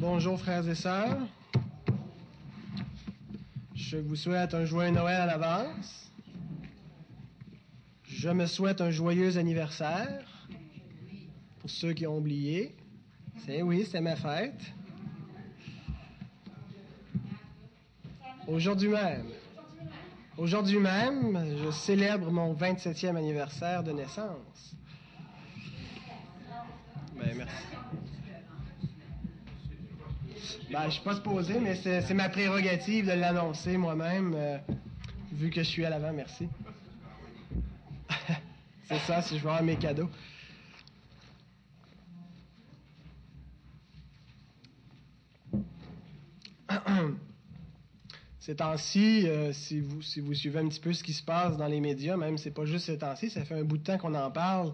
Bonjour frères et sœurs. Je vous souhaite un joyeux Noël à l'avance. Je me souhaite un joyeux anniversaire pour ceux qui ont oublié. C'est oui, c'est ma fête. Aujourd'hui même. Aujourd'hui même, je célèbre mon 27e anniversaire de naissance. Ben, je suis pas supposé, mais c'est ma prérogative de l'annoncer moi-même, euh, vu que je suis à l'avant, merci. c'est ça, si je veux avoir mes cadeaux. Ces temps-ci, euh, si, vous, si vous suivez un petit peu ce qui se passe dans les médias, même c'est pas juste ces temps-ci, ça fait un bout de temps qu'on en parle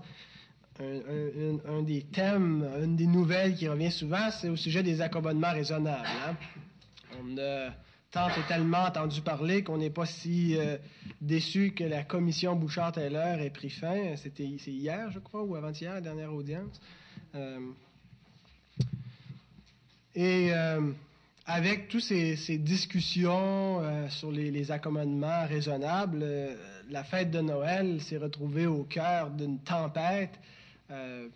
un, des thèmes, une des nouvelles qui revient souvent, c'est au sujet des accommodements raisonnables. Hein. On a tant et tellement entendu parler qu'on n'est pas si euh, déçu que la commission Bouchard-Taylor ait pris fin. C'était hier, je crois, ou avant-hier, la dernière audience. Euh, et euh, avec toutes ces, discussions sur les, les, accommodements raisonnables, la fête de Noël s'est retrouvée au cœur d'une tempête euh,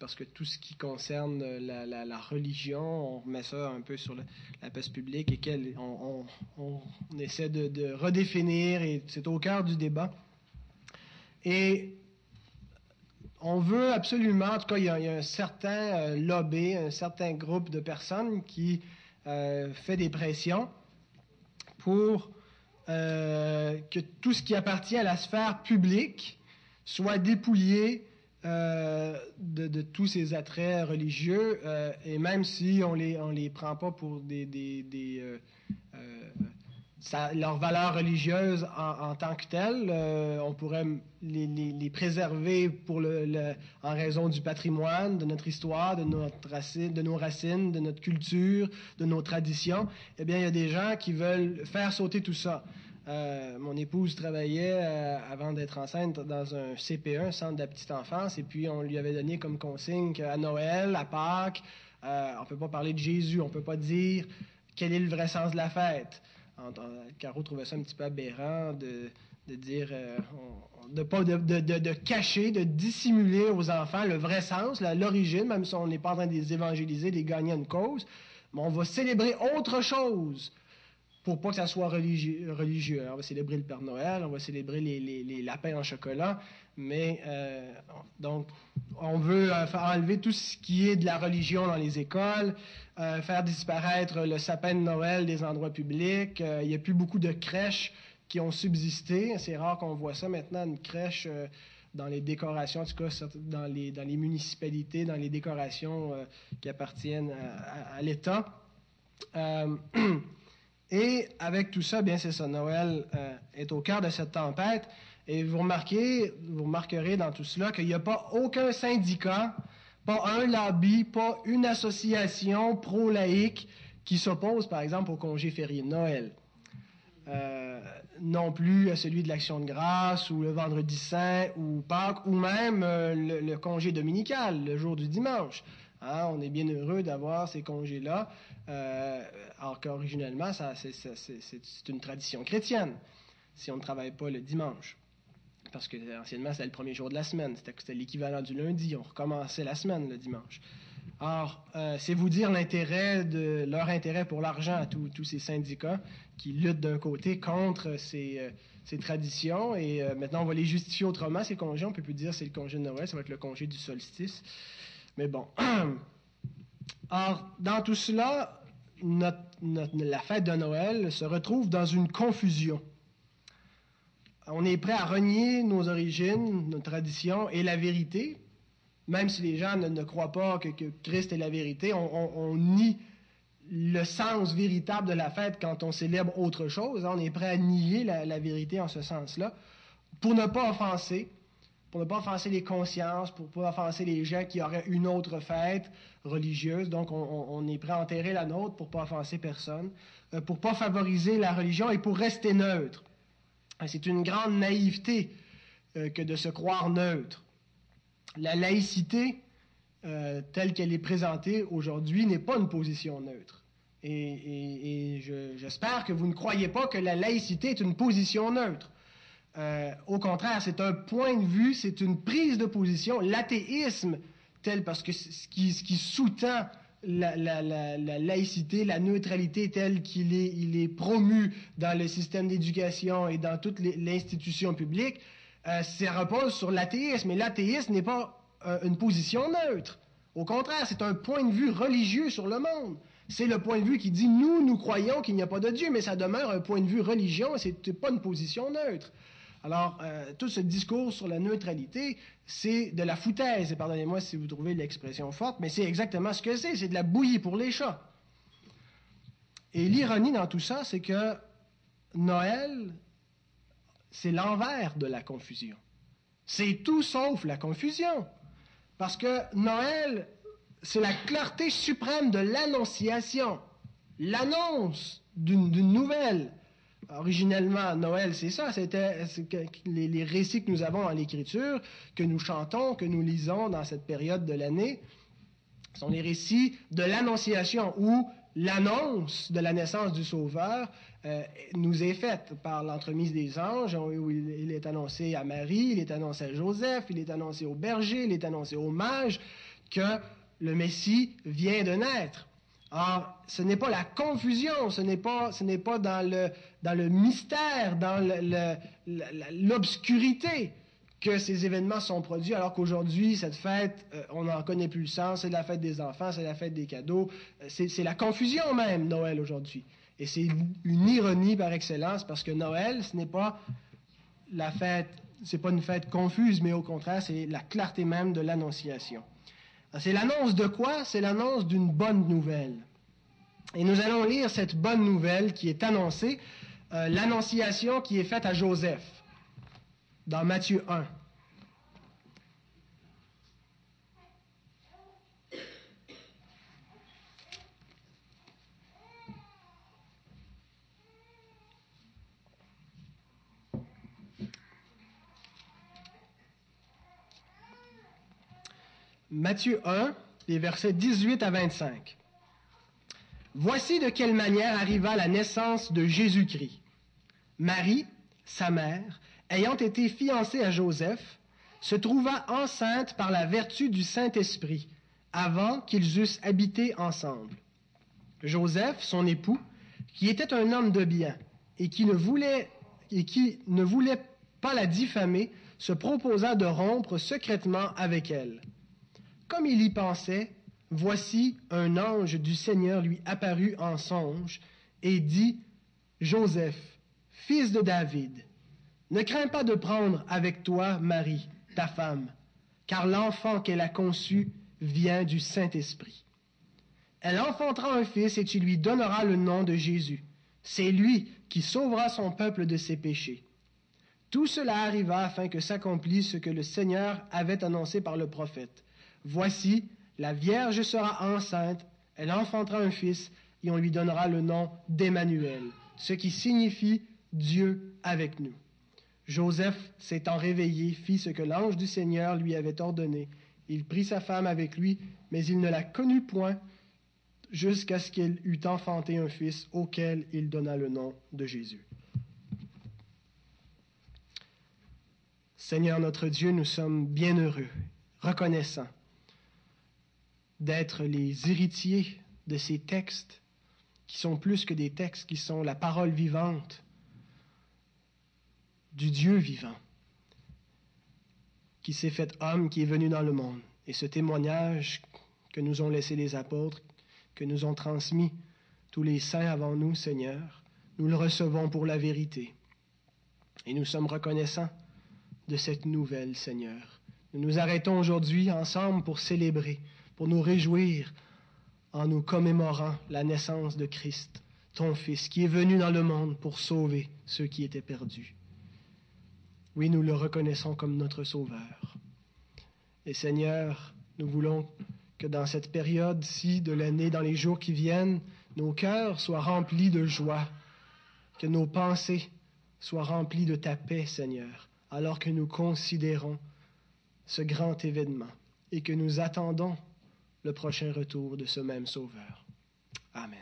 parce que tout ce qui concerne la, religion, on remet ça un peu sur la place publique et qu'on on, essaie de, redéfinir et c'est au cœur du débat. Et on veut absolument, en tout cas, il y a, un certain euh, lobby, un certain groupe de personnes qui euh, fait des pressions pour que tout ce qui appartient à la sphère publique soit dépouillé euh, de, tous ces attraits religieux, euh, et même si on les, on les prend pas pour des, des, euh, leurs valeurs religieuses en, tant que telles, on pourrait les, les, préserver pour le, en raison du patrimoine, de notre histoire, de, notre racine, de nos racines, de notre culture, de nos traditions. Eh bien, il y a des gens qui veulent faire sauter tout ça. Euh, mon épouse travaillait euh, avant d'être enceinte dans un CPE, un centre de la petite enfance, et puis on lui avait donné comme consigne qu'à Noël, à Pâques, euh, on ne peut pas parler de Jésus, on ne peut pas dire quel est le vrai sens de la fête. Caro trouvait ça un petit peu aberrant de, dire, de, pas, de, de, cacher, de dissimuler aux enfants le vrai sens, l'origine, même si on n'est pas en train de les évangéliser, de les gagner une cause, mais on va célébrer autre chose pour pas que ça soit religieux. On va célébrer le Père Noël, on va célébrer les, lapins en chocolat, mais euh, donc on veut euh, enlever tout ce qui est de la religion dans les écoles, euh, faire disparaître le sapin de Noël des endroits publics. il n'y a plus beaucoup de crèches qui ont subsisté. C'est rare qu'on voit ça maintenant, une crèche dans les décorations, en tout cas dans les, municipalités, dans les décorations qui appartiennent à l'État. Et avec tout ça, bien c'est ça, Noël euh, est au cœur de cette tempête. Et vous remarquez, vous remarquerez dans tout cela qu'il n'y a pas aucun syndicat, pas un lobby, pas une association pro-laïque qui s'oppose, par exemple, au congé férié de Noël. Euh, non plus à celui de l'Action de grâce ou le vendredi saint ou Pâques ou même euh, le, congé dominical, le jour du dimanche. Hein, on est bien heureux d'avoir ces congés-là, alors qu'originellement, c'est une tradition chrétienne, si on ne travaille pas le dimanche. Parce que anciennement, c'était le premier jour de la semaine, c'était l'équivalent du lundi, on recommençait la semaine le dimanche. Or, euh, c'est vous dire l'intérêt de leur intérêt pour l'argent à tous ces syndicats qui luttent d'un côté contre ces, euh, traditions et maintenant on va les justifier autrement ces congés. On peut plus dire c'est le congé de Noël, ça va être le congé du solstice. Mais bon. Or, dans tout cela, la fête de Noël se retrouve dans une confusion. On est prêt à renier nos origines, nos traditions et la vérité, même si les gens ne, croient pas que, Christ est la vérité, on, nie le sens véritable de la fête quand on célèbre autre chose. On est prêt à nier la vérité en ce sens-là pour ne pas offenser, pour ne pas offenser les consciences, pour ne pas offenser les gens qui auraient une autre fête religieuse. Donc, on, est prêt à enterrer la nôtre pour ne pas offenser personne, euh, pour ne pas favoriser la religion et pour rester neutre. C'est une grande naïveté euh, que de se croire neutre. La laïcité euh, telle qu'elle est présentée aujourd'hui, n'est pas une position neutre. Et, j'espère que vous ne croyez pas que la laïcité est une position neutre. Euh, au contraire, c'est un point de vue, c'est une prise de position. L'athéisme, tel parce que ce qui, sous-tend la, laïcité, la neutralité telle qu'il est, il est promu dans le système d'éducation et dans toute l'institution publique, euh, ça repose sur l'athéisme. Et l'athéisme n'est pas euh, une position neutre. Au contraire, c'est un point de vue religieux sur le monde. C'est le point de vue qui dit nous, nous croyons qu'il n'y a pas de Dieu, mais ça demeure un point de vue religieux, c'est pas une position neutre. Alors, euh, tout ce discours sur la neutralité, c'est de la foutaise, et pardonnez-moi si vous trouvez l'expression forte, mais c'est exactement ce que c'est, c'est de la bouillie pour les chats. Et l'ironie dans tout ça, c'est que Noël, c'est l'envers de la confusion. C'est tout sauf la confusion. Parce que Noël, c'est la clarté suprême de l'annonciation, l'annonce d'une nouvelle. Originellement, Noël, c'est ça, c'était les, récits que nous avons dans l'Écriture, que nous chantons, que nous lisons dans cette période de l'année, sont les récits de l'Annonciation, où l'annonce de la naissance du Sauveur euh, nous est faite par l'entremise des anges, où il, est annoncé à Marie, il est annoncé à Joseph, il est annoncé au berger, il est annoncé aux mages, que le Messie vient de naître. Or, ce n'est pas la confusion, ce n'est pas, ce n'est pas dans, le, dans le mystère, dans l'obscurité que ces événements sont produits, alors qu'aujourd'hui, cette fête, euh, on n'en connaît plus le sens, c'est la fête des enfants, c'est la fête des cadeaux, euh, c'est la confusion même, Noël, aujourd'hui. Et c'est une ironie par excellence, parce que Noël, ce n'est pas la fête, pas une fête confuse, mais au contraire, c'est la clarté même de l'annonciation. C'est l'annonce de quoi? C'est l'annonce d'une bonne nouvelle. Et nous allons lire cette bonne nouvelle qui est annoncée, euh, l'annonciation qui est faite à Joseph, dans Matthieu 1. Matthieu 1, les versets 18 à 25. Voici de quelle manière arriva la naissance de Jésus-Christ. Marie, sa mère, ayant été fiancée à Joseph, se trouva enceinte par la vertu du Saint-Esprit, avant qu'ils eussent habité ensemble. Joseph, son époux, qui était un homme de bien et qui ne voulait, et qui ne voulait pas la diffamer, se proposa de rompre secrètement avec elle. Comme il y pensait, voici un ange du Seigneur lui apparut en songe et dit, Joseph, fils de David, ne crains pas de prendre avec toi Marie, ta femme, car l'enfant qu'elle a conçu vient du Saint-Esprit. Elle enfantera un fils et tu lui donneras le nom de Jésus. C'est lui qui sauvera son peuple de ses péchés. Tout cela arriva afin que s'accomplisse ce que le Seigneur avait annoncé par le prophète. Voici, la Vierge sera enceinte, elle enfantera un fils, et on lui donnera le nom d'Emmanuel, ce qui signifie Dieu avec nous. Joseph, s'étant réveillé, fit ce que l'ange du Seigneur lui avait ordonné. Il prit sa femme avec lui, mais il ne la connut point jusqu'à ce qu'elle eût enfanté un fils auquel il donna le nom de Jésus. Seigneur notre Dieu, nous sommes bien heureux, reconnaissants d'être les héritiers de ces textes qui sont plus que des textes, qui sont la parole vivante du Dieu vivant, qui s'est fait homme, qui est venu dans le monde. Et ce témoignage que nous ont laissé les apôtres, que nous ont transmis tous les saints avant nous, Seigneur, nous le recevons pour la vérité. Et nous sommes reconnaissants de cette nouvelle, Seigneur. Nous nous arrêtons aujourd'hui ensemble pour célébrer pour nous réjouir en nous commémorant la naissance de Christ, ton Fils, qui est venu dans le monde pour sauver ceux qui étaient perdus. Oui, nous le reconnaissons comme notre Sauveur. Et Seigneur, nous voulons que dans cette période-ci de l'année, dans les jours qui viennent, nos cœurs soient remplis de joie, que nos pensées soient remplies de ta paix, Seigneur, alors que nous considérons ce grand événement et que nous attendons le prochain retour de ce même Sauveur. Amen.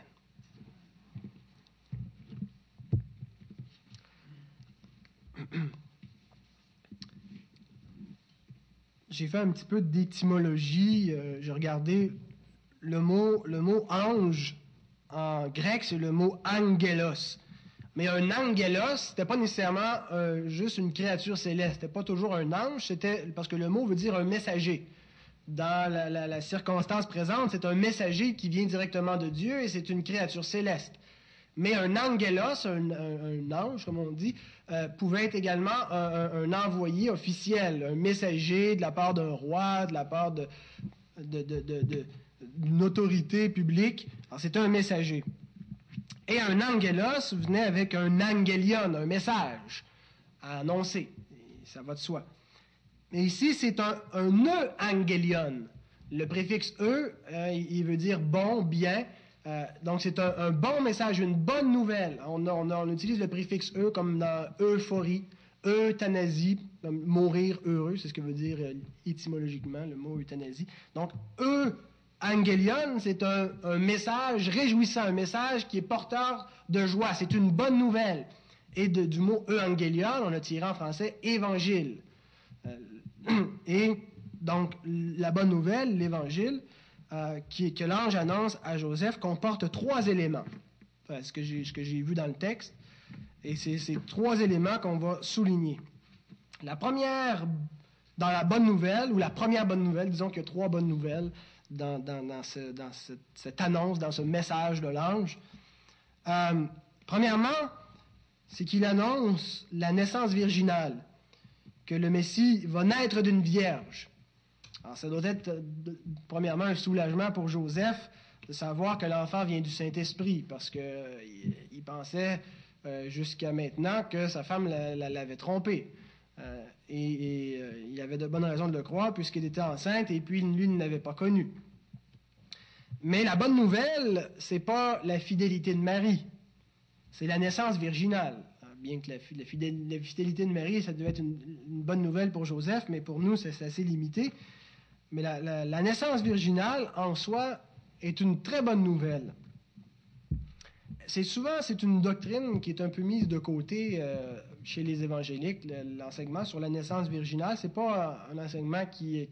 J'ai fait un petit peu d'étymologie. euh, J'ai regardé le mot, le mot ange en grec, c'est le mot angelos. Mais un angelos, c'était pas nécessairement euh, juste une créature céleste. C'était pas toujours un ange, c'était parce que le mot veut dire un messager. Dans la, circonstance présente, c'est un messager qui vient directement de Dieu et c'est une créature céleste. Mais un angelos, un, ange, comme on dit, euh, pouvait être également un, envoyé officiel, un messager de la part d'un roi, de la part d'une autorité publique. Alors, c'était un messager. Et un angelos venait avec un angelion, un message à annoncer. Ça va de soi. Mais ici, c'est un, e angelion. Le préfixe e, euh, il veut dire bon, bien. Euh, donc, c'est un, bon message, une bonne nouvelle. On, utilise le préfixe e comme dans euphorie, euthanasie, mourir heureux, c'est ce que veut dire euh, étymologiquement le mot euthanasie. Donc, e angelion, c'est un, message réjouissant, un message qui est porteur de joie. C'est une bonne nouvelle. Et du mot evangelion, on a tiré en français évangile. Euh, et donc, la bonne nouvelle, l'évangile, euh, que l'ange annonce à Joseph, comporte trois éléments. Ce que j'ai vu dans le texte. Et c'est ces trois éléments qu'on va souligner. La première, dans la bonne nouvelle, ou la première bonne nouvelle, disons qu'il y a trois bonnes nouvelles dans, dans- dans ce- dans cette, cette annonce, dans ce message de l'ange. Euh, premièrement, c'est qu'il annonce la naissance virginale, que le Messie va naître d'une vierge. Alors, ça doit être, euh, premièrement, un soulagement pour Joseph de savoir que l'enfant vient du Saint-Esprit, parce qu'il il pensait euh, jusqu'à maintenant que sa femme la- la- l'avait trompé. Euh, et euh, il avait de bonnes raisons de le croire, puisqu'il était enceinte, et puis lui ne l'avait pas connu. Mais la bonne nouvelle, c'est pas la fidélité de Marie, c'est la naissance virginale. Bien que la, fidélité de Marie, ça devait être une, bonne nouvelle pour Joseph, mais pour nous, c'est assez limité. Mais la, naissance virginale, en soi, est une très bonne nouvelle. C'est souvent, c'est une doctrine qui est un peu mise de côté euh, chez les évangéliques, le- l'enseignement sur la naissance virginale. C'est pas un, enseignement qui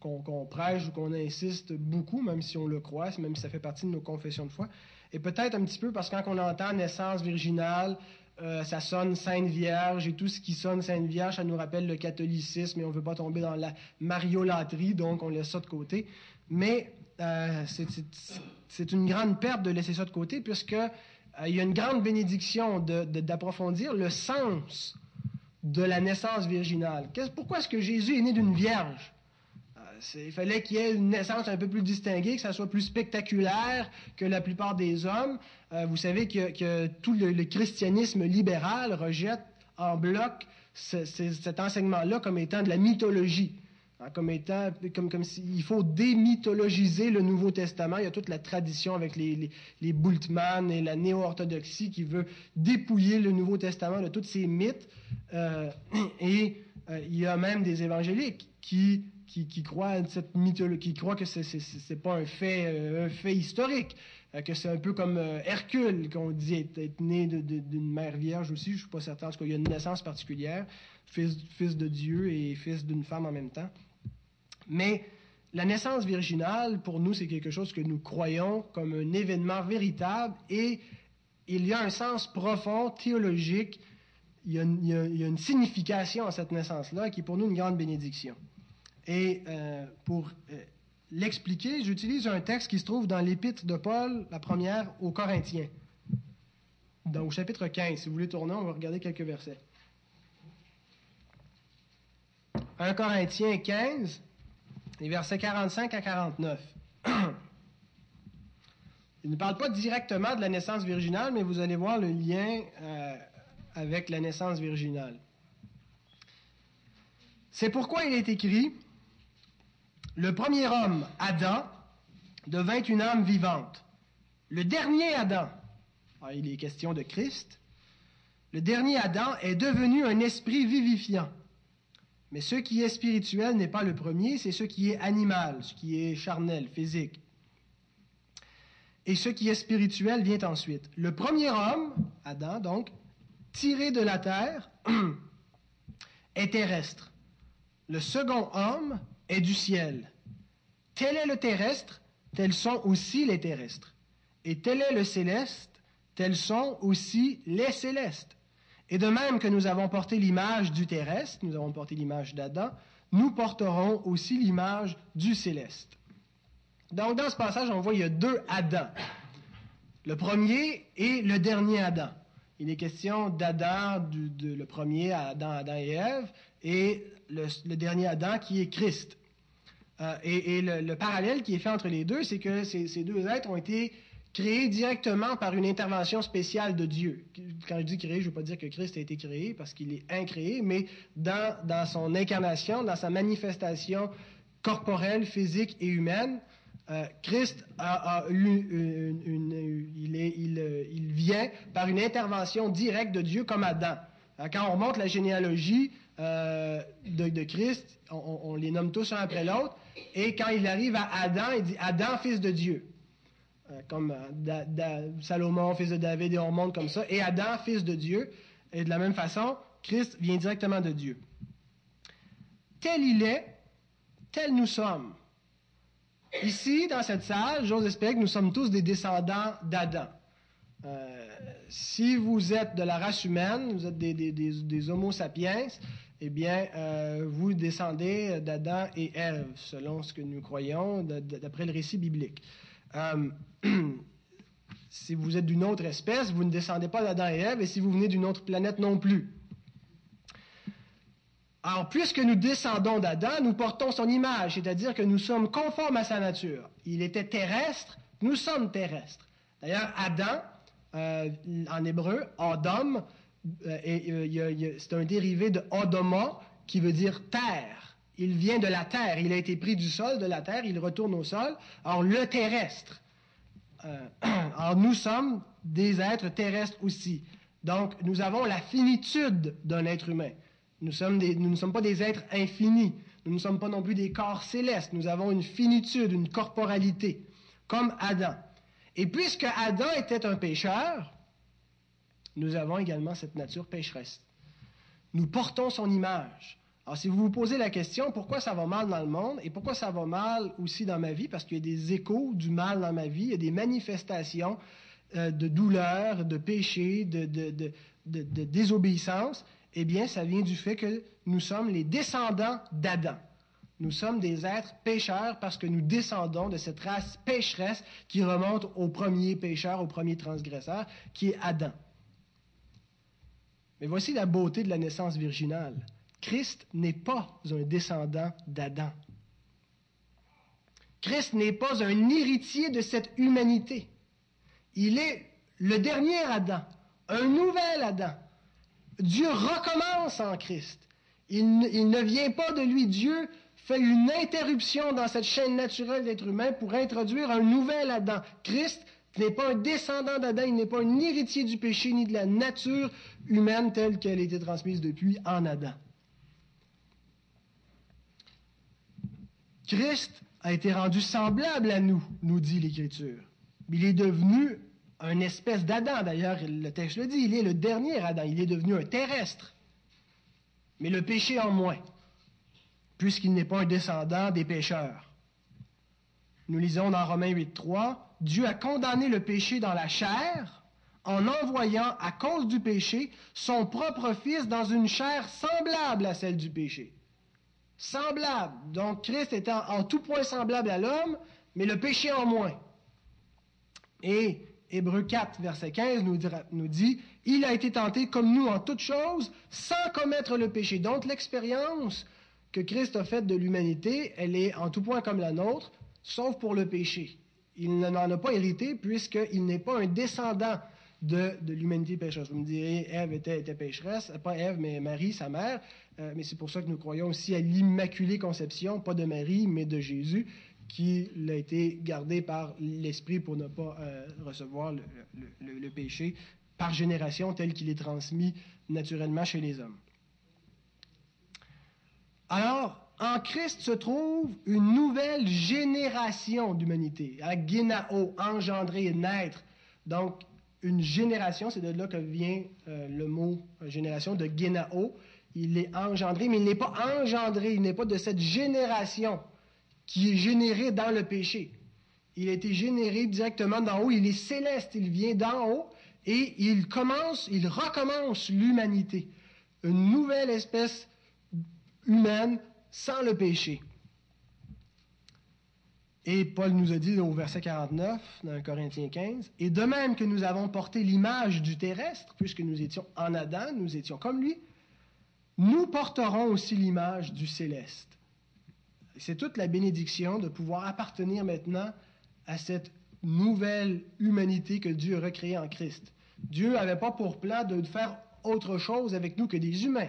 qu'on prêche ou qu'on insiste beaucoup, même si on le croit, même si ça fait partie de nos confessions de foi. Et peut-être un petit peu parce que quand on entend naissance virginale, euh, ça sonne Sainte Vierge et tout ce qui sonne Sainte Vierge, ça nous rappelle le catholicisme et on ne veut pas tomber dans la mariolatrie, donc on laisse ça de côté. Mais euh, c'est- une grande perte de laisser ça de côté puisque euh, y a une grande bénédiction d'approfondir le sens de la naissance virginale. Pourquoi est-ce que Jésus est né d'une vierge? Il fallait qu'il y ait une naissance un peu plus distinguée, que ça soit plus spectaculaire que la plupart des hommes. Euh, vous savez que, que tout le, christianisme libéral rejette en bloc ce- ce- cet enseignement-là comme étant de la mythologie. Hein, comme étant, comme, comme s'il faut démythologiser le Nouveau Testament. Il y a toute la tradition avec les, les, les Bultmann et la néo-orthodoxie qui veut dépouiller le Nouveau Testament de tous ces mythes. Euh, et euh, il y a même des évangéliques qui, qui, qui croient cette mythologie, qui croient que c'est, c'est, pas un fait, euh, un fait historique, euh, que c'est un peu comme euh, Hercule, qu'on dit être, né d'une mère vierge aussi. Je suis pas certain. En tout cas, il y a une naissance particulière, fils, de Dieu et fils d'une femme en même temps. Mais la naissance virginale, pour nous, c'est quelque chose que nous croyons comme un événement véritable et il y a un sens profond, théologique, il y a une signification à cette naissance-là qui est pour nous une grande bénédiction. Et euh, pour euh, l'expliquer, j'utilise un texte qui se trouve dans l'épître de Paul, la première aux Corinthiens. Donc, au chapitre 15, si vous voulez tourner, on va regarder quelques versets. 1 Corinthiens 15, les versets 45 à 49. Il ne parle pas directement de la naissance virginale, mais vous allez voir le lien euh, avec la naissance virginale. C'est pourquoi il est écrit, le premier homme, Adam, devint une âme vivante. Le dernier Adam, alors, il est question de Christ, le dernier Adam est devenu un esprit vivifiant. Mais ce qui est spirituel n'est pas le premier, c'est ce qui est animal, ce qui est charnel, physique. Et ce qui est spirituel vient ensuite. Le premier homme, Adam, donc, tiré de la terre, est terrestre. Le second homme est du ciel. Tel est le terrestre, tels sont aussi les terrestres. Et tel est le céleste, tels sont aussi les célestes. Et de même que nous avons porté l'image du terrestre, nous avons porté l'image d'Adam, nous porterons aussi l'image du céleste. Donc dans ce passage, on voit qu'il y a deux Adams. Le premier et le dernier Adam. Il est question d'Adam, le premier Adam, Adam et Ève, et le, dernier Adam qui est Christ. Euh, et, le, parallèle qui est fait entre les deux, c'est que ces, ces deux êtres ont été créé directement par une intervention spéciale de Dieu. Quand je dis créé, je ne veux pas dire que Christ a été créé parce qu'il est incréé, mais dans, dans, son incarnation, dans sa manifestation corporelle, physique et humaine, Christ il, vient par une intervention directe de Dieu comme Adam. Euh, quand on remonte la généalogie euh, de, Christ, on, les nomme tous un après l'autre, et quand il arrive à Adam, il dit Adam, fils de Dieu. Euh, comme Salomon, fils de David, et on monte comme ça, et Adam, fils de Dieu. Et de la même façon, Christ vient directement de Dieu. Tel il est, tel nous sommes. Ici, dans cette salle, j'ose espérer que nous sommes tous des descendants d'Adam. Euh, si vous êtes de la race humaine, vous êtes des, homo sapiens, eh bien, vous descendez d'Adam et Ève, selon ce que nous croyons, d'après le récit biblique. Euh, si vous êtes d'une autre espèce, vous ne descendez pas d'Adam et Ève, et si vous venez d'une autre planète non plus. Alors, puisque nous descendons d'Adam, nous portons son image, c'est-à-dire que nous sommes conformes à sa nature. Il était terrestre, nous sommes terrestres. D'ailleurs, Adam, euh, en hébreu, Adam, euh, c'est un dérivé de Odoma, qui veut dire terre. Il vient de la terre. Il a été pris du sol, de la terre. Il retourne au sol. Alors, le terrestre. Euh, alors, nous sommes des êtres terrestres aussi. Donc, nous avons la finitude d'un être humain. Nous, ne sommes pas des êtres infinis. Nous ne sommes pas non plus des corps célestes. Nous avons une finitude, une corporalité, comme Adam. Et puisque Adam était un pécheur, nous avons également cette nature pécheresse. Nous portons son image. Alors, si vous vous posez la question, pourquoi ça va mal dans le monde et pourquoi ça va mal aussi dans ma vie, parce qu'il y a des échos du mal dans ma vie, il y a des manifestations euh, de douleur, de péché, de, désobéissance, eh bien, ça vient du fait que nous sommes les descendants d'Adam. Nous sommes des êtres pécheurs parce que nous descendons de cette race pécheresse qui remonte au premier pécheur, au premier transgresseur, qui est Adam. Mais voici la beauté de la naissance virginale. Christ n'est pas un descendant d'Adam. Christ n'est pas un héritier de cette humanité. Il est le dernier Adam, un nouvel Adam. Dieu recommence en Christ. Il ne, vient pas de lui. Dieu fait une interruption dans cette chaîne naturelle d'être humain pour introduire un nouvel Adam. Christ n'est pas un descendant d'Adam, il n'est pas un héritier du péché ni de la nature humaine telle qu'elle a été transmise depuis en Adam. Christ a été rendu semblable à nous, nous dit l'Écriture. Il est devenu un espèce d'Adam, d'ailleurs, le texte le dit, il est le dernier Adam, il est devenu un terrestre. Mais le péché en moins, puisqu'il n'est pas un descendant des pécheurs. Nous lisons dans Romains 8.3, Dieu a condamné le péché dans la chair en envoyant, à cause du péché, son propre Fils dans une chair semblable à celle du péché semblable. Donc Christ était en, tout point semblable à l'homme, mais le péché en moins. Et Hébreu 4, verset 15 nous, dit, Il a été tenté comme nous en toutes choses, sans commettre le péché. Donc l'expérience que Christ a faite de l'humanité, elle est en tout point comme la nôtre, sauf pour le péché. Il n'en a pas hérité puisqu'il n'est pas un descendant de, l'humanité pécheresse. Vous me direz, Ève était, était, pécheresse, pas Ève, mais Marie, sa mère. Euh, mais c'est pour ça que nous croyons aussi à l'Immaculée Conception, pas de Marie, mais de Jésus, qui a été gardé par l'Esprit pour ne pas euh, recevoir le, péché par génération tel qu'il est transmis naturellement chez les hommes. Alors, en Christ se trouve une nouvelle génération d'humanité. Génao, engendrer, naître. Donc, une génération, c'est de là que vient euh, le mot euh, génération de Génao. Il est engendré, mais il n'est pas engendré, il n'est pas de cette génération qui est générée dans le péché. Il a été généré directement d'en haut, il est céleste, il vient d'en haut et il commence, il recommence l'humanité. Une nouvelle espèce humaine sans le péché. Et Paul nous a dit au verset 49, dans Corinthiens 15, et de même que nous avons porté l'image du terrestre, puisque nous étions en Adam, nous étions comme lui, nous porterons aussi l'image du céleste. C'est toute la bénédiction de pouvoir appartenir maintenant à cette nouvelle humanité que Dieu a recréée en Christ. Dieu n'avait pas pour plan de faire autre chose avec nous que des humains.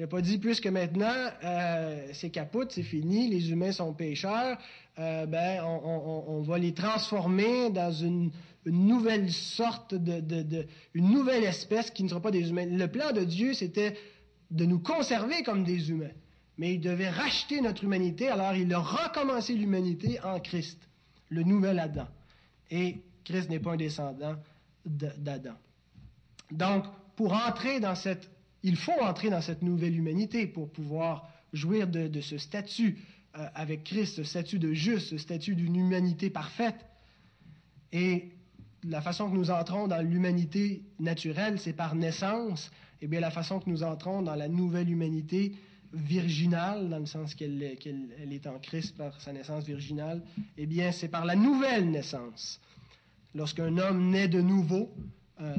Il n'a pas dit, puisque maintenant euh, c'est capote, c'est fini, les humains sont pécheurs, euh, ben, on, va les transformer dans une, nouvelle sorte de, une nouvelle espèce qui ne sera pas des humains. Le plan de Dieu, c'était de nous conserver comme des humains. Mais il devait racheter notre humanité, alors il a recommencé l'humanité en Christ, le nouvel Adam. Et Christ n'est pas un descendant d'Adam. Donc, pour entrer dans cette il faut entrer dans cette nouvelle humanité pour pouvoir jouir de, ce statut euh, avec Christ, ce statut de juste, ce statut d'une humanité parfaite. Et la façon que nous entrons dans l'humanité naturelle, c'est par naissance. Et eh bien, la façon que nous entrons dans la nouvelle humanité virginale, dans le sens qu'elle est en Christ par sa naissance virginale, eh bien, c'est par la nouvelle naissance. Lorsqu'un homme naît de nouveau, euh,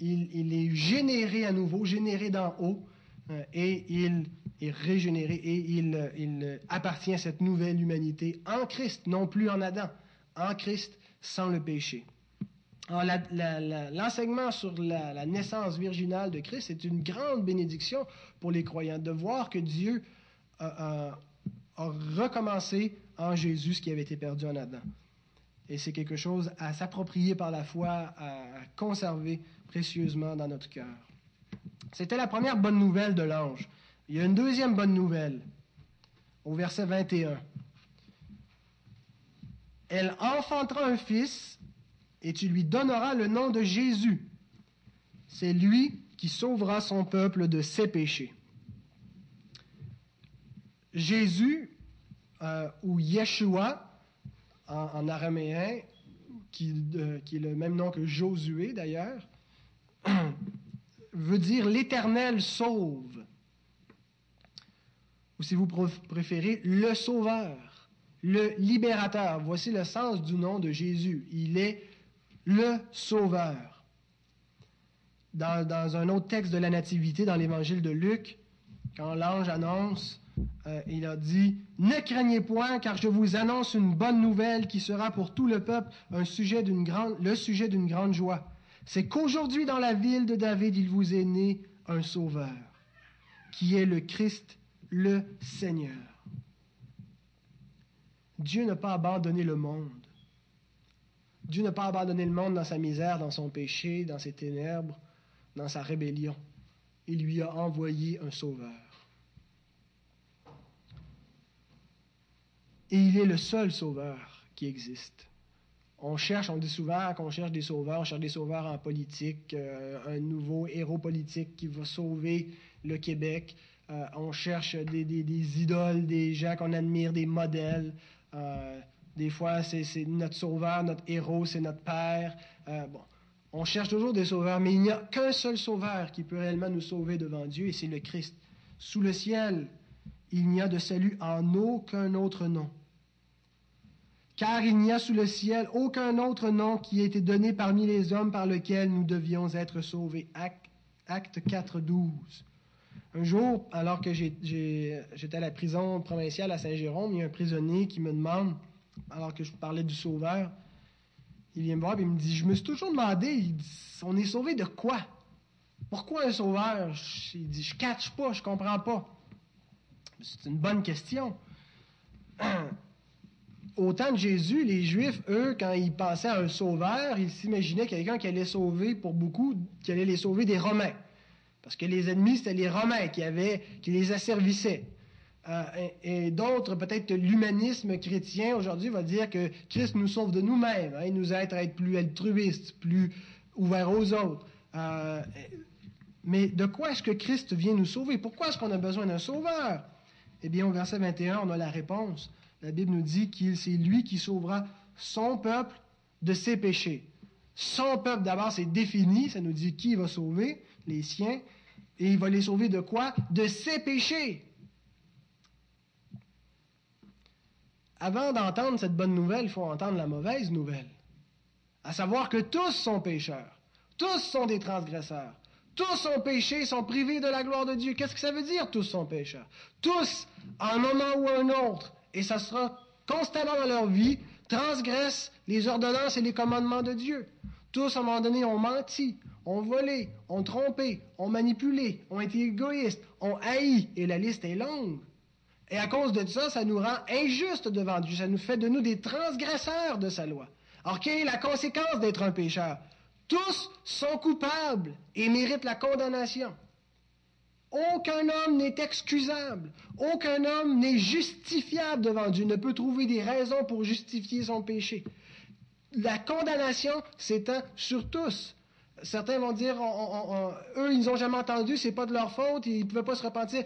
il, est généré à nouveau, généré d'en haut, euh, et il est régénéré, et il, appartient à cette nouvelle humanité en Christ, non plus en Adam, en Christ sans le péché. L'enseignement sur la, naissance virginale de Christ est une grande bénédiction pour les croyants, de voir que Dieu a recommencé en Jésus ce qui avait été perdu en Adam. Et c'est quelque chose à s'approprier par la foi, à conserver précieusement dans notre cœur. C'était la première bonne nouvelle de l'ange. Il y a une deuxième bonne nouvelle au verset 21. Elle enfantera un fils et tu lui donneras le nom de Jésus. C'est lui qui sauvera son peuple de ses péchés. Jésus, euh, ou Yeshua, en, araméen, qui, qui, est le même nom que Josué d'ailleurs, veut dire l'Éternel sauve. Ou si vous préférez, le Sauveur, le Libérateur. Voici le sens du nom de Jésus. Il est le Sauveur. Dans, un autre texte de la Nativité, dans l'Évangile de Luc, quand l'ange annonce, euh, il a dit, Ne craignez point, car je vous annonce une bonne nouvelle qui sera pour tout le peuple le sujet d'une grande joie c'est qu'aujourd'hui dans la ville de David, il vous est né un sauveur, qui est le Christ, le Seigneur. Dieu n'a pas abandonné le monde. Dieu n'a pas abandonné le monde dans sa misère, dans son péché, dans ses ténèbres, dans sa rébellion. Il lui a envoyé un sauveur. Et il est le seul sauveur qui existe. On cherche, on dit souvent qu'on cherche des sauveurs, on cherche des sauveurs en politique, euh, un nouveau héros politique qui va sauver le Québec. Euh, on cherche des, idoles, des gens qu'on admire, des modèles. Euh, des fois, c'est notre sauveur, notre héros, c'est notre père. bon, on cherche toujours des sauveurs, mais il n'y a qu'un seul sauveur qui peut réellement nous sauver devant Dieu, et c'est le Christ. Sous le ciel, il n'y a de salut en aucun autre nom car il n'y a sous le ciel aucun autre nom qui ait été donné parmi les hommes par lequel nous devions être sauvés. Acte 4, 12. Un jour, alors que j'étais à la prison provinciale à Saint-Jérôme, il y a un prisonnier qui me demande, alors que je parlais du Sauveur, il vient me voir et il me dit, je me suis toujours demandé, on est sauvé de quoi? Pourquoi un sauveur? Il dit, je pas, je comprends pas. C'est une bonne question. au temps de Jésus, les Juifs, eux, quand ils pensaient à un sauveur, ils s'imaginaient quelqu'un qui allait sauver, pour beaucoup, qui allait les sauver des Romains. Parce que les ennemis, c'était les Romains qui, avaient, qui les asservissaient. Euh, et, d'autres, peut-être l'humanisme chrétien aujourd'hui va dire que Christ nous sauve de nous-mêmes. Hein. il nous aide à être plus altruistes, plus ouverts aux autres. Euh, mais de quoi est-ce que Christ vient nous sauver? Pourquoi est-ce qu'on a besoin d'un sauveur? Eh bien, au verset 21, on a la réponse. La Bible nous dit qu'il c'est lui qui sauvera son peuple de ses péchés. Son peuple, d'abord, c'est défini. Ça nous dit qui va sauver, les siens. Et il va les sauver de quoi? De ses péchés. Avant d'entendre cette bonne nouvelle, il faut entendre la mauvaise nouvelle. À savoir que tous sont pécheurs. Tous sont des transgresseurs. Tous ont péché, sont privés de la gloire de Dieu. Qu'est-ce que ça veut dire, tous sont pécheurs? Tous, à un moment ou à un autre, et ça sera constamment dans leur vie, transgressent les ordonnances et les commandements de Dieu. Tous, à un moment donné, ont menti, ont volé, ont trompé, ont manipulé, ont été égoïstes, ont haï, et la liste est longue. Et à cause de ça, ça nous rend injustes devant Dieu. Ça nous fait de nous des transgresseurs de sa loi. Alors, quelle est la conséquence d'être un pécheur? Tous sont coupables et méritent la condamnation. Aucun homme n'est excusable. Aucun homme n'est justifiable devant Dieu, ne peut trouver des raisons pour justifier son péché. La condamnation s'étend sur tous. Certains vont dire, eux, ils n'ont jamais entendu, c'est pas de leur faute, ils ne pouvaient pas se repentir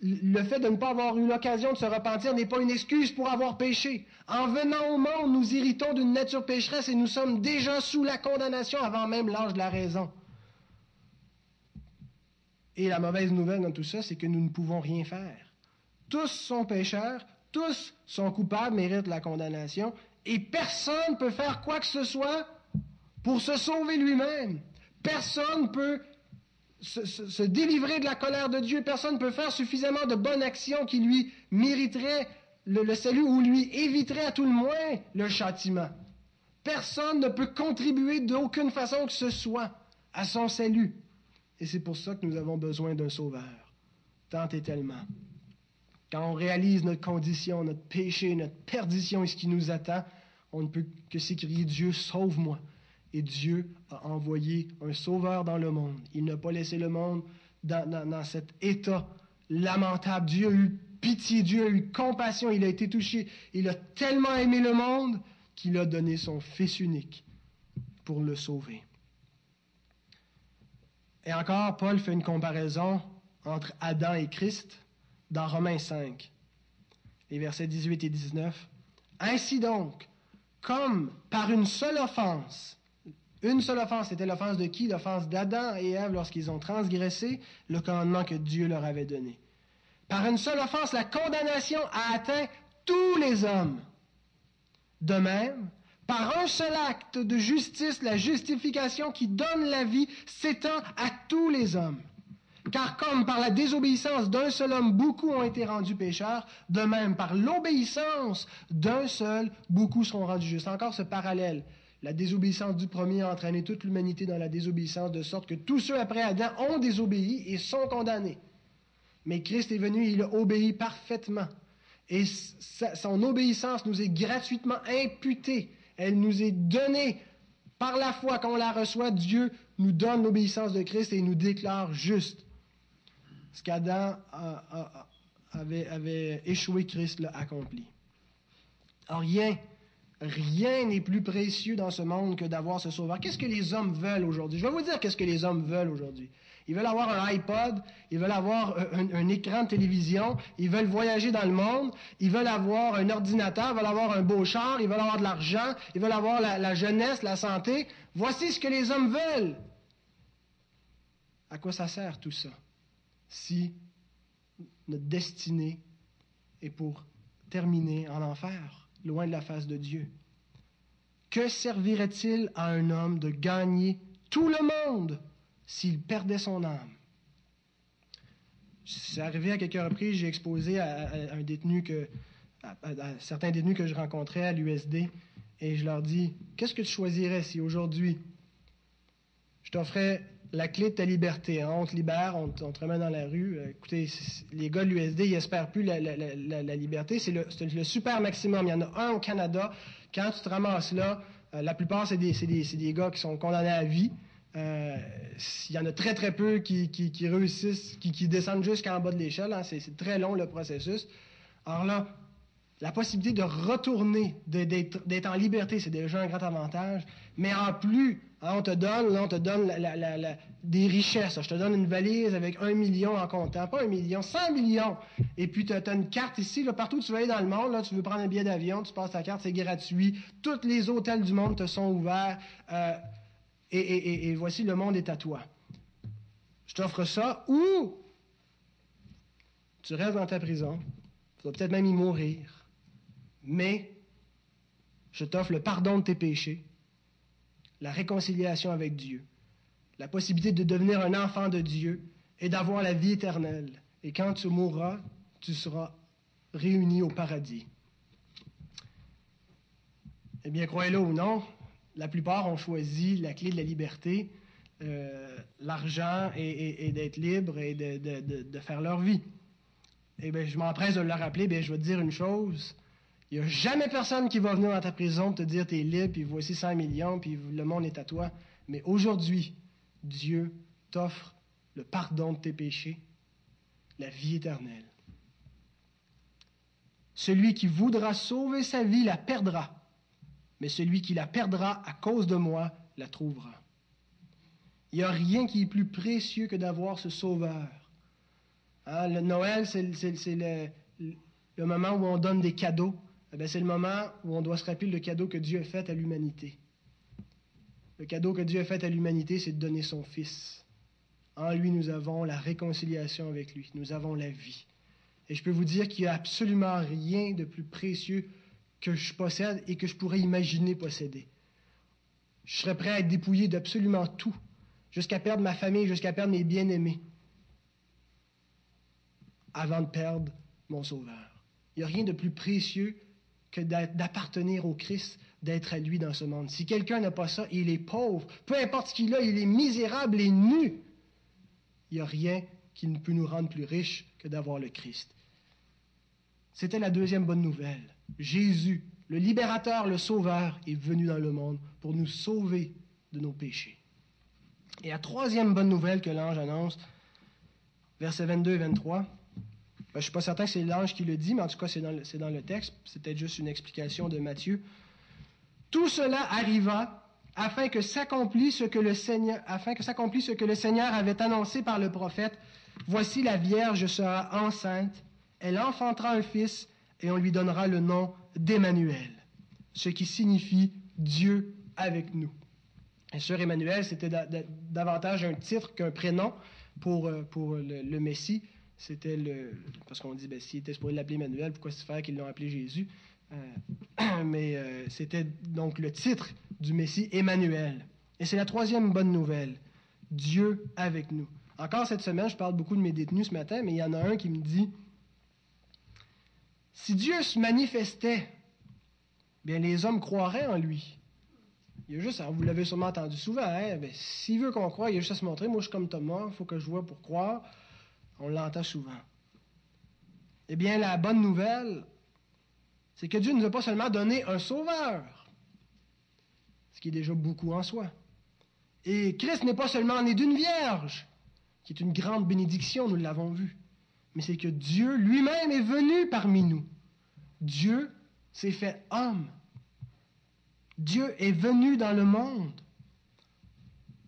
le fait de ne pas avoir eu l'occasion de se repentir n'est pas une excuse pour avoir péché. En venant au monde, nous irritons d'une nature pécheresse et nous sommes déjà sous la condamnation avant même l'âge de la raison. Et la mauvaise nouvelle dans tout ça, c'est que nous ne pouvons rien faire. Tous sont pécheurs, tous sont coupables, méritent la condamnation, et personne ne peut faire quoi que ce soit pour se sauver lui-même. Personne ne peut se, délivrer de la colère de Dieu. Personne ne peut faire suffisamment de bonnes actions qui lui mériteraient le, salut ou lui éviterait à tout le moins le châtiment. Personne ne peut contribuer d'aucune façon que ce soit à son salut. Et c'est pour ça que nous avons besoin d'un sauveur, tant et tellement. Quand on réalise notre condition, notre péché, notre perdition et ce qui nous attend, on ne peut que s'écrier Dieu, sauve-moi. Et Dieu a envoyé un sauveur dans le monde. Il n'a pas laissé le monde dans, cet état lamentable. Dieu a eu pitié, Dieu a eu compassion, il a été touché. Il a tellement aimé le monde qu'il a donné son Fils unique pour le sauver. Et encore, Paul fait une comparaison entre Adam et Christ dans Romains 5, les versets 18 et 19. Ainsi donc, comme par une seule offense, une seule offense, c'était l'offense de qui? L'offense d'Adam et Ève lorsqu'ils ont transgressé le commandement que Dieu leur avait donné. Par une seule offense, la condamnation a atteint tous les hommes. De même, par un seul acte de justice, la justification qui donne la vie s'étend à tous les hommes. Car comme par la désobéissance d'un seul homme, beaucoup ont été rendus pécheurs, de même par l'obéissance d'un seul, beaucoup seront rendus justes. Encore ce parallèle. La désobéissance du premier a entraîné toute l'humanité dans la désobéissance, de sorte que tous ceux après Adam ont désobéi et sont condamnés. Mais Christ est venu, il a obéi parfaitement. Et son obéissance nous est gratuitement imputée. Elle nous est donnée par la foi. Quand on la reçoit, Dieu nous donne l'obéissance de Christ et nous déclare juste. Ce qu'Adam avait, avait échoué, Christ l'a accompli. Rien Rien n'est plus précieux dans ce monde que d'avoir ce sauveur. Qu'est-ce que les hommes veulent aujourd'hui? Je vais vous dire qu'est-ce que les hommes veulent aujourd'hui. Ils veulent avoir un iPod, ils veulent avoir un, écran de télévision, ils veulent voyager dans le monde, ils veulent avoir un ordinateur, ils veulent avoir un beau char, ils veulent avoir de l'argent, ils veulent avoir la, la jeunesse, la santé. Voici ce que les hommes veulent. À quoi ça sert tout ça? Si notre destinée est pour terminer en enfer loin de la face de Dieu. Que servirait-il à un homme de gagner tout le monde s'il perdait son âme? C'est arrivé à quelques reprises, j'ai exposé à, un détenu que, à, certains détenus que je rencontrais à l'USD, et je leur dis, qu'est-ce que tu choisirais si aujourd'hui je t'offrais la clé de ta liberté. Hein. On te libère, on, te remet dans la rue. Euh, écoutez, les gars de l'USD, ils espèrent plus la, liberté. C'est le, super maximum. Il y en a un au Canada. Quand tu te ramasses là, euh, la plupart, c'est des, des, gars qui sont condamnés à vie. Euh, il y en a très, très peu qui, réussissent, qui, descendent jusqu'en bas de l'échelle. Hein. C'est très long le processus. Alors là, la possibilité de retourner, d'être en liberté, c'est déjà un grand avantage. Mais en plus, hein, on te donne, on te donne des richesses. Je te donne une valise avec un million en comptant, pas un million, 100 millions. Et puis tu as, une carte ici, partout où tu vas aller dans le monde, là, tu veux prendre un billet d'avion, tu passes ta carte, c'est gratuit. Tous les hôtels du monde te sont ouverts. Euh, et, voici, le monde est à toi. Je t'offre ça ou tu restes dans ta prison, tu vas peut-être même y mourir, mais je t'offre le pardon de tes péchés, la réconciliation avec Dieu, la possibilité de devenir un enfant de Dieu et d'avoir la vie éternelle. Et quand tu mourras, tu seras réuni au paradis. Eh bien, croyez-le ou non, la plupart ont choisi la clé de la liberté, euh, l'argent et, d'être libre et de, faire leur vie. Eh bien, je m'empresse de leur rappeler, bien, je vais te dire une chose. Il n'y a jamais personne qui va venir dans ta prison te dire tu es libre, puis voici 100 millions, puis le monde est à toi. Mais aujourd'hui, Dieu t'offre le pardon de tes péchés, la vie éternelle. Celui qui voudra sauver sa vie la perdra mais celui qui la perdra à cause de moi la trouvera. Il n'y a rien qui est plus précieux que d'avoir ce sauveur. Hein, le Noël, c'est le, moment où on donne des cadeaux. Eh c'est le moment où on doit se rappeler le cadeau que Dieu a fait à l'humanité. Le cadeau que Dieu a fait à l'humanité, c'est de donner son Fils. En lui, nous avons la réconciliation avec lui. Nous avons la vie. Et je peux vous dire qu'il n'y a absolument rien de plus précieux que je possède et que je pourrais imaginer posséder. Je serais prêt à être dépouillé d'absolument tout, jusqu'à perdre ma famille, jusqu'à perdre mes bien-aimés, avant de perdre mon Sauveur. Il n'y a rien de plus précieux que d'appartenir au Christ, d'être à lui dans ce monde. Si quelqu'un n'a pas ça, il est pauvre. Peu importe ce qu'il a, il est misérable et nu. Il n'y a rien qui ne peut nous rendre plus riches que d'avoir le Christ. C'était la deuxième bonne nouvelle. Jésus, le libérateur, le sauveur, est venu dans le monde pour nous sauver de nos péchés. Et la troisième bonne nouvelle que l'ange annonce, versets 22 et 23, ben, je ne suis pas certain que c'est l'ange qui le dit, mais en tout cas, c'est dans, le, texte. C'était juste une explication de Matthieu. Tout cela arriva afin que s'accomplisse ce que le Seigneur, avait annoncé par le prophète. Voici la Vierge sera enceinte, elle enfantera un fils, et on lui donnera le nom d'Emmanuel, ce qui signifie Dieu avec nous. Et sûr, Emmanuel, c'était davantage un titre qu'un prénom pour, euh, pour le, Messie. C'était le. Parce qu'on dit, ben, s'il était supposé l'appeler Emmanuel, pourquoi se faire qu'ils l'ont appelé Jésus? Euh, Mais euh, c'était donc le titre du Messie, Emmanuel. Et c'est la troisième bonne nouvelle Dieu avec nous. Encore cette semaine, je parle beaucoup de mes détenus ce matin, mais il y en a un qui me dit si Dieu se manifestait, bien les hommes croiraient en lui. Il y a juste, vous l'avez sûrement entendu souvent, hein, ben, s'il veut qu'on croie, il y a juste à se montrer. Moi, je suis comme Thomas, il faut que je vois pour croire. On l'entend souvent. Eh bien, la bonne nouvelle, c'est que Dieu ne nous a pas seulement donné un sauveur, ce qui est déjà beaucoup en soi. Et Christ n'est pas seulement né d'une vierge, qui est une grande bénédiction, nous l'avons vu mais c'est que Dieu lui-même est venu parmi nous. Dieu s'est fait homme. Dieu est venu dans le monde.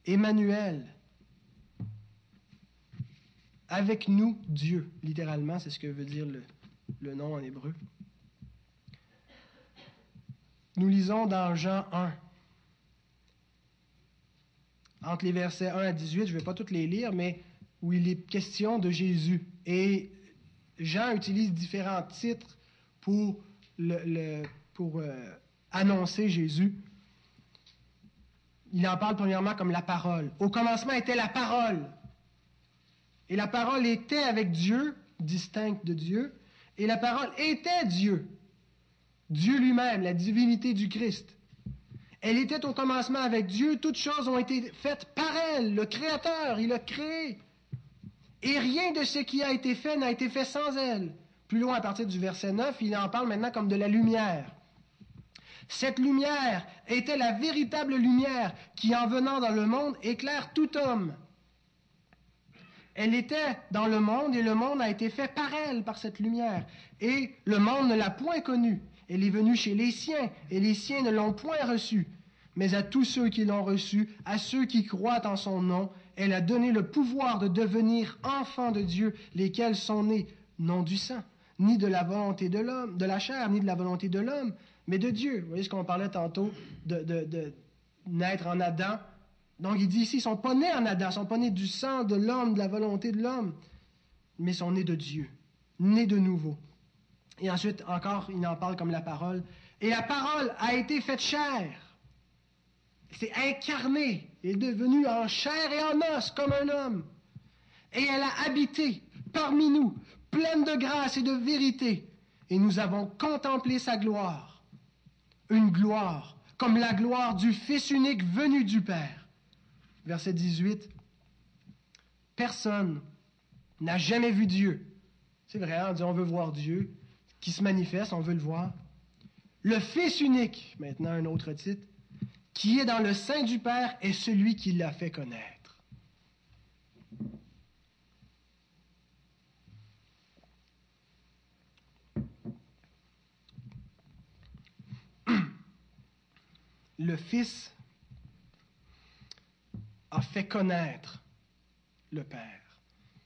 Emmanuel. Avec nous, Dieu, littéralement, c'est ce que veut dire le, nom en hébreu. Nous lisons dans Jean 1. Entre les versets 1 à 18, je ne vais pas toutes les lire, mais où il est question de Jésus. Et Jean utilise différents titres pour, le, pour euh, annoncer Jésus. Il en parle premièrement comme la parole. Au commencement était la parole. Et la parole était avec Dieu, distincte de Dieu, et la parole était Dieu. Dieu lui-même, la divinité du Christ. Elle était au commencement avec Dieu, toutes choses ont été faites par elle, le Créateur, il a créé. Et rien de ce qui a été fait n'a été fait sans elle. Plus loin, à partir du verset 9, il en parle maintenant comme de la lumière. Cette lumière était la véritable lumière qui, en venant dans le monde, éclaire tout homme. Elle était dans le monde et le monde a été fait par elle, par cette lumière. Et le monde ne l'a point connue. Elle est venue chez les siens et les siens ne l'ont point reçue. Mais à tous ceux qui l'ont reçue, à ceux qui croient en son nom, elle a donné le pouvoir de devenir enfants de Dieu, lesquels sont nés non du sang, ni de la volonté de l'homme, de la chair, ni de la volonté de l'homme, mais de Dieu. Vous voyez ce qu'on parlait tantôt de, de, naître en Adam. Donc il dit ici, ils ne sont pas nés en Adam, ils ne sont pas nés du sang de l'homme, de la volonté de l'homme, mais ils sont nés de Dieu, nés de nouveau. Et ensuite, encore, il en parle comme la parole. Et la parole a été faite chair. C'est incarné, est devenue en chair et en os comme un homme. Et elle a habité parmi nous, pleine de grâce et de vérité. Et nous avons contemplé sa gloire. Une gloire comme la gloire du Fils unique venu du Père. Verset 18. Personne n'a jamais vu Dieu. C'est vrai, on dit on veut voir Dieu, qui se manifeste, on veut le voir. Le Fils unique, maintenant un autre titre, qui est dans le sein du Père est celui qui l'a fait connaître. Le Fils a fait connaître le Père.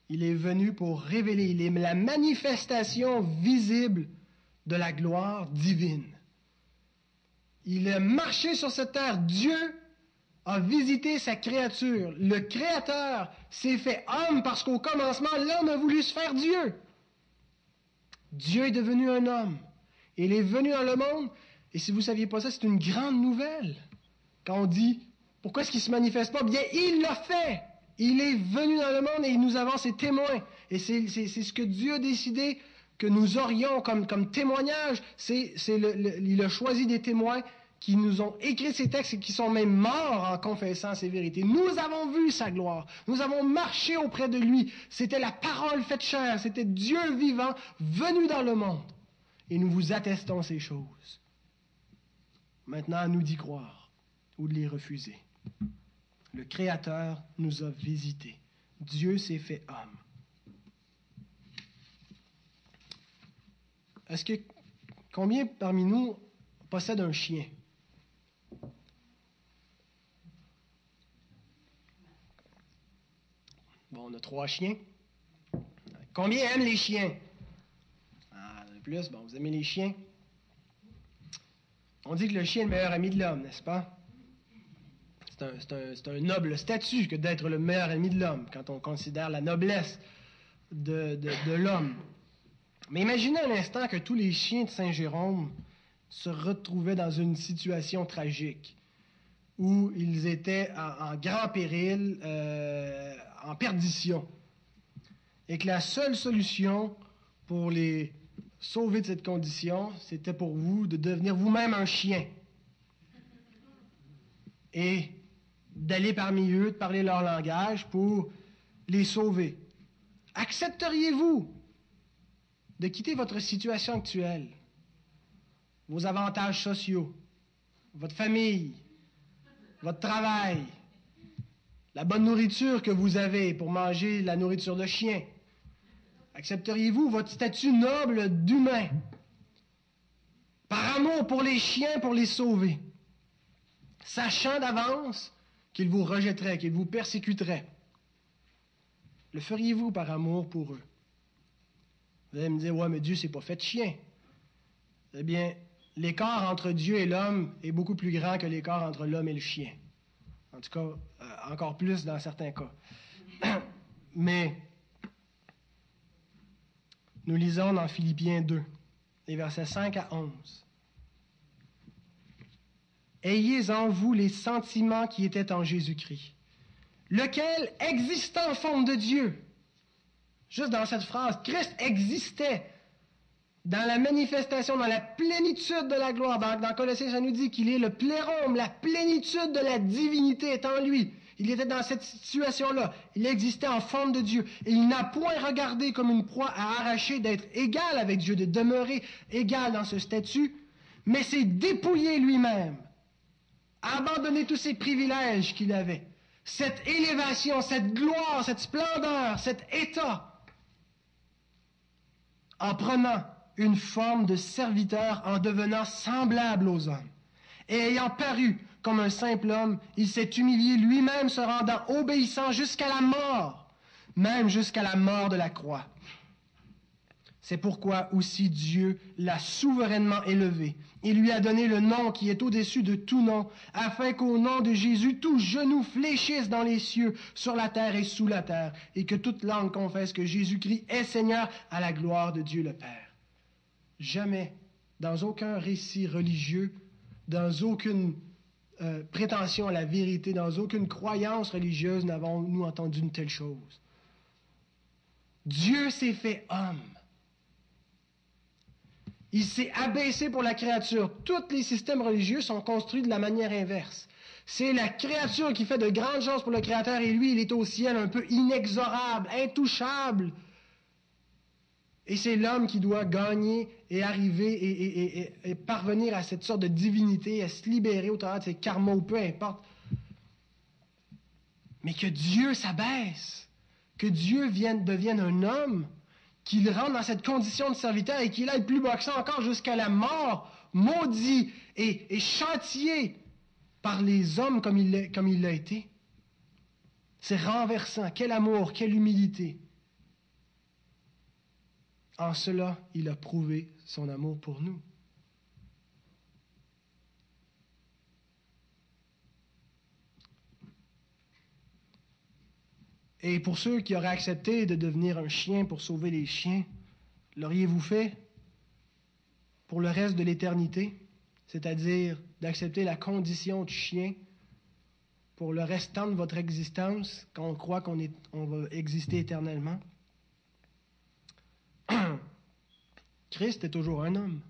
Il est venu pour révéler, il est la manifestation visible de la gloire divine. Il a marché sur cette terre. Dieu a visité sa créature. Le Créateur s'est fait homme parce qu'au commencement, l'homme a voulu se faire Dieu. Dieu est devenu un homme. Il est venu dans le monde. Et si vous ne saviez pas ça, c'est une grande nouvelle. Quand on dit, pourquoi est-ce qu'il ne se manifeste pas? Bien, il l'a fait. Il est venu dans le monde et nous avons ses témoins. Et c'est ce que Dieu a décidé que nous aurions comme, comme témoignage. C'est, il a choisi des témoins qui nous ont écrit ces textes et qui sont même morts en confessant ces vérités. Nous avons vu sa gloire. Nous avons marché auprès de lui. C'était la parole faite chair. C'était Dieu vivant venu dans le monde. Et nous vous attestons ces choses. Maintenant, à nous d'y croire ou de les refuser. Le Créateur nous a visités. Dieu s'est fait homme. Est-ce que combien parmi nous possèdent un chien? Bon, on a trois chiens. Combien aiment les chiens? Ah, plus, bon, vous aimez les chiens? On dit que le chien est le meilleur ami de l'homme, n'est-ce pas? C'est un, noble statut que d'être le meilleur ami de l'homme, quand on considère la noblesse de, l'homme. Mais imaginez un instant que tous les chiens de Saint-Jérôme se retrouvaient dans une situation tragique où ils étaient en, grand péril, euh, en perdition. Et que la seule solution pour les sauver de cette condition, c'était pour vous de devenir vous-même un chien. Et d'aller parmi eux, de parler leur langage pour les sauver. Accepteriez-vous de quitter votre situation actuelle, vos avantages sociaux, votre famille, votre travail, la bonne nourriture que vous avez pour manger la nourriture de chien? Accepteriez-vous votre statut noble d'humain par amour pour les chiens, pour les sauver, sachant d'avance qu'ils vous rejetteraient, qu'ils vous persécuteraient? Le feriez-vous par amour pour eux? Vous allez me dire, ouais, mais Dieu s'est pas fait de chien. Eh bien, l'écart entre Dieu et l'homme est beaucoup plus grand que l'écart entre l'homme et le chien. En tout cas, euh, encore plus dans certains cas. Mais nous lisons dans Philippiens 2, les versets 5 à 11. Ayez en vous les sentiments qui étaient en Jésus-Christ, lequel, existant en forme de Dieu, juste dans cette phrase, Christ existait dans la manifestation, dans la plénitude de la gloire. Dans, dans Colossiens, ça nous dit qu'il est le plérome, la plénitude de la divinité est en lui. Il était dans cette situation-là. Il existait en forme de Dieu. Et il n'a point regardé comme une proie à arracher d'être égal avec Dieu, de demeurer égal dans ce statut, mais s'est dépouillé lui-même, a abandonné tous ses privilèges qu'il avait, cette élévation, cette gloire, cette splendeur, cet état, en prenant une forme de serviteur, en devenant semblable aux hommes. Et ayant paru comme un simple homme, il s'est humilié lui-même, se rendant obéissant jusqu'à la mort, même jusqu'à la mort de la croix. C'est pourquoi aussi Dieu l'a souverainement élevé. Il lui a donné le nom qui est au-dessus de tout nom, afin qu'au nom de Jésus, tout genou fléchisse dans les cieux, sur la terre et sous la terre, et que toute langue confesse que Jésus-Christ est Seigneur à la gloire de Dieu le Père. Jamais, dans aucun récit religieux, dans aucune euh, prétention à la vérité, dans aucune croyance religieuse, n'avons-nous entendu une telle chose. Dieu s'est fait homme. Il s'est abaissé pour la créature. Tous les systèmes religieux sont construits de la manière inverse. C'est la créature qui fait de grandes choses pour le Créateur et lui, il est au ciel un peu inexorable, intouchable. Et c'est l'homme qui doit gagner et arriver et, parvenir à cette sorte de divinité, à se libérer au travers de ses karmas ou peu importe. Mais que Dieu s'abaisse, que Dieu vienne, devienne un homme, qu'il rentre dans cette condition de serviteur et qu'il aille plus bas encore jusqu'à la mort, maudit et, et châtié par les hommes comme il, comme il l'a été. C'est renversant. Quel amour, quelle humilité. En cela, il a prouvé son amour pour nous. Et pour ceux qui auraient accepté de devenir un chien pour sauver les chiens, l'auriez-vous fait pour le reste de l'éternité, c'est-à-dire d'accepter la condition de chien pour le restant de votre existence quand on croit qu'on on va exister éternellement? Christ est toujours un homme.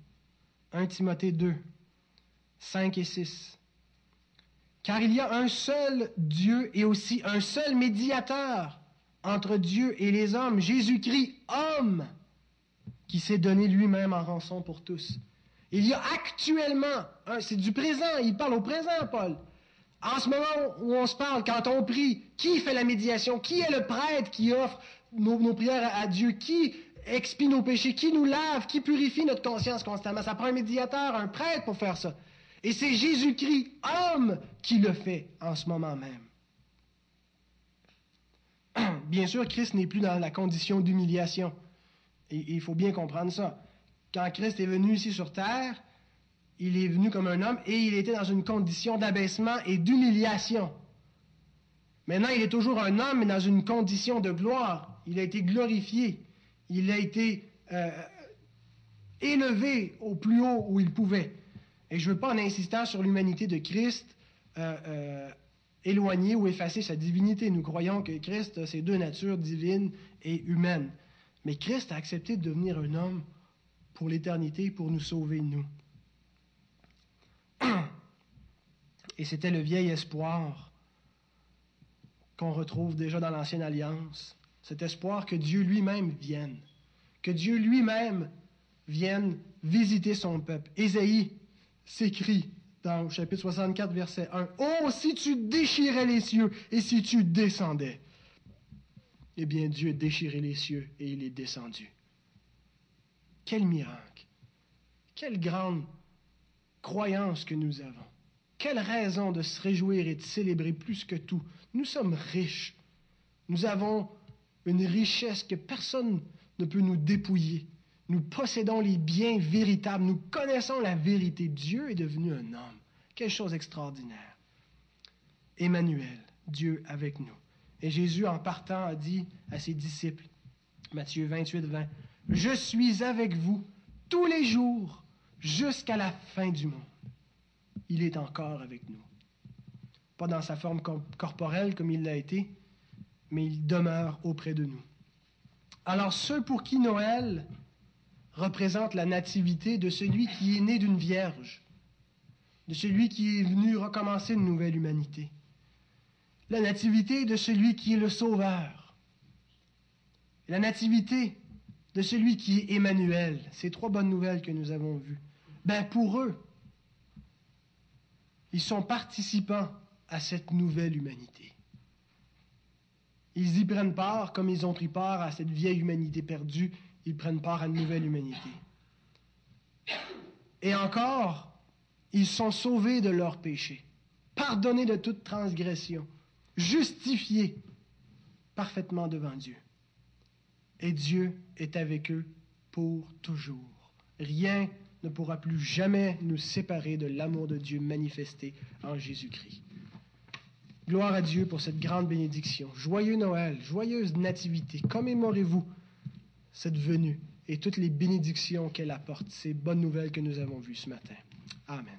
1 Timothée 2, 5 et 6. Car il y a un seul Dieu et aussi un seul médiateur entre Dieu et les hommes, Jésus-Christ, homme, qui s'est donné lui-même en rançon pour tous. Il y a actuellement, c'est du présent, il parle au présent, Paul. En ce moment où on se parle, quand on prie, qui fait la médiation? Qui est le prêtre qui offre nos, nos prières à Dieu? Qui expie nos péchés? Qui nous lave? Qui purifie notre conscience constamment? Ça prend un médiateur, un prêtre pour faire ça. Et c'est Jésus-Christ, homme, qui le fait en ce moment même. Bien sûr, Christ n'est plus dans la condition d'humiliation. Il faut bien comprendre ça. Quand Christ est venu ici sur terre, il est venu comme un homme et il était dans une condition d'abaissement et d'humiliation. Maintenant, il est toujours un homme, mais dans une condition de gloire. Il a été glorifié. Il a été euh, élevé au plus haut où il pouvait. Et je ne veux pas, en insistant sur l'humanité de Christ, euh, euh, éloigner ou effacer sa divinité. Nous croyons que Christ a ses deux natures, divines et humaines. Mais Christ a accepté de devenir un homme pour l'éternité, pour nous sauver, nous. Et c'était le vieil espoir qu'on retrouve déjà dans l'Ancienne Alliance. Cet espoir que Dieu lui-même vienne. Que Dieu lui-même vienne visiter son peuple. Ésaïe s'écrit dans le chapitre 64, verset 1. Oh, si tu déchirais les cieux et si tu descendais. Eh bien, Dieu a déchiré les cieux et il est descendu. Quel miracle. Quelle grande croyance que nous avons. Quelle raison de se réjouir et de célébrer plus que tout. Nous sommes riches. Nous avons une richesse que personne ne peut nous dépouiller. Nous possédons les biens véritables. Nous connaissons la vérité. Dieu est devenu un homme. Quelle chose extraordinaire. Emmanuel, Dieu avec nous. Et Jésus, en partant, a dit à ses disciples, Matthieu 28, 20, Je suis avec vous tous les jours jusqu'à la fin du monde. Il est encore avec nous. Pas dans sa forme corporelle comme il l'a été, mais il demeure auprès de nous. Alors ceux pour qui Noël représente la nativité de celui qui est né d'une vierge, de celui qui est venu recommencer une nouvelle humanité. La nativité de celui qui est le Sauveur. La nativité de celui qui est Emmanuel. Ces trois bonnes nouvelles que nous avons vues. Ben pour eux, Ils sont participants à cette nouvelle humanité. Ils y prennent part comme ils ont pris part à cette vieille humanité perdue. Ils prennent part à une nouvelle humanité. Et encore, ils sont sauvés de leurs péchés, pardonnés de toute transgression, justifiés parfaitement devant Dieu. Et Dieu est avec eux pour toujours. Rien ne pourra plus jamais nous séparer de l'amour de Dieu manifesté en Jésus-Christ. Gloire à Dieu pour cette grande bénédiction. Joyeux Noël, joyeuse nativité. Commémorez-vous cette venue et toutes les bénédictions qu'elle apporte, ces bonnes nouvelles que nous avons vues ce matin. Amen.